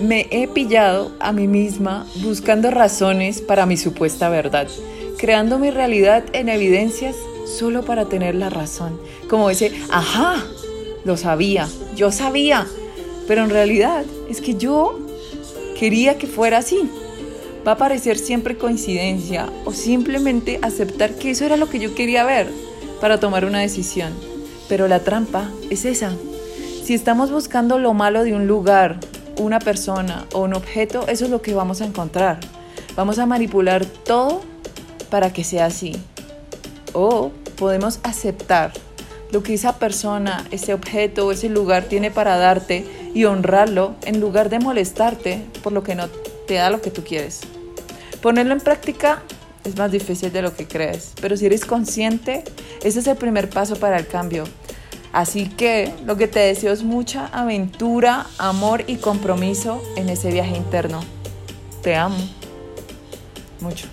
Me he pillado a mí misma buscando razones para mi supuesta verdad, creando mi realidad en evidencias solo para tener la razón. Como ese, ajá, lo sabía, yo sabía, pero en realidad es que yo quería que fuera así. Va a parecer siempre coincidencia o simplemente aceptar que eso era lo que yo quería ver para tomar una decisión. Pero la trampa es esa. Si estamos buscando lo malo de un lugar, una persona o un objeto, eso es lo que vamos a encontrar. Vamos a manipular todo para que sea así. O podemos aceptar lo que esa persona, ese objeto o ese lugar tiene para darte y honrarlo en lugar de molestarte por lo que no te da lo que tú quieres. Ponerlo en práctica es más difícil de lo que crees, pero si eres consciente, ese es el primer paso para el cambio. Así que lo que te deseo es mucha aventura, amor y compromiso en ese viaje interno. Te amo mucho.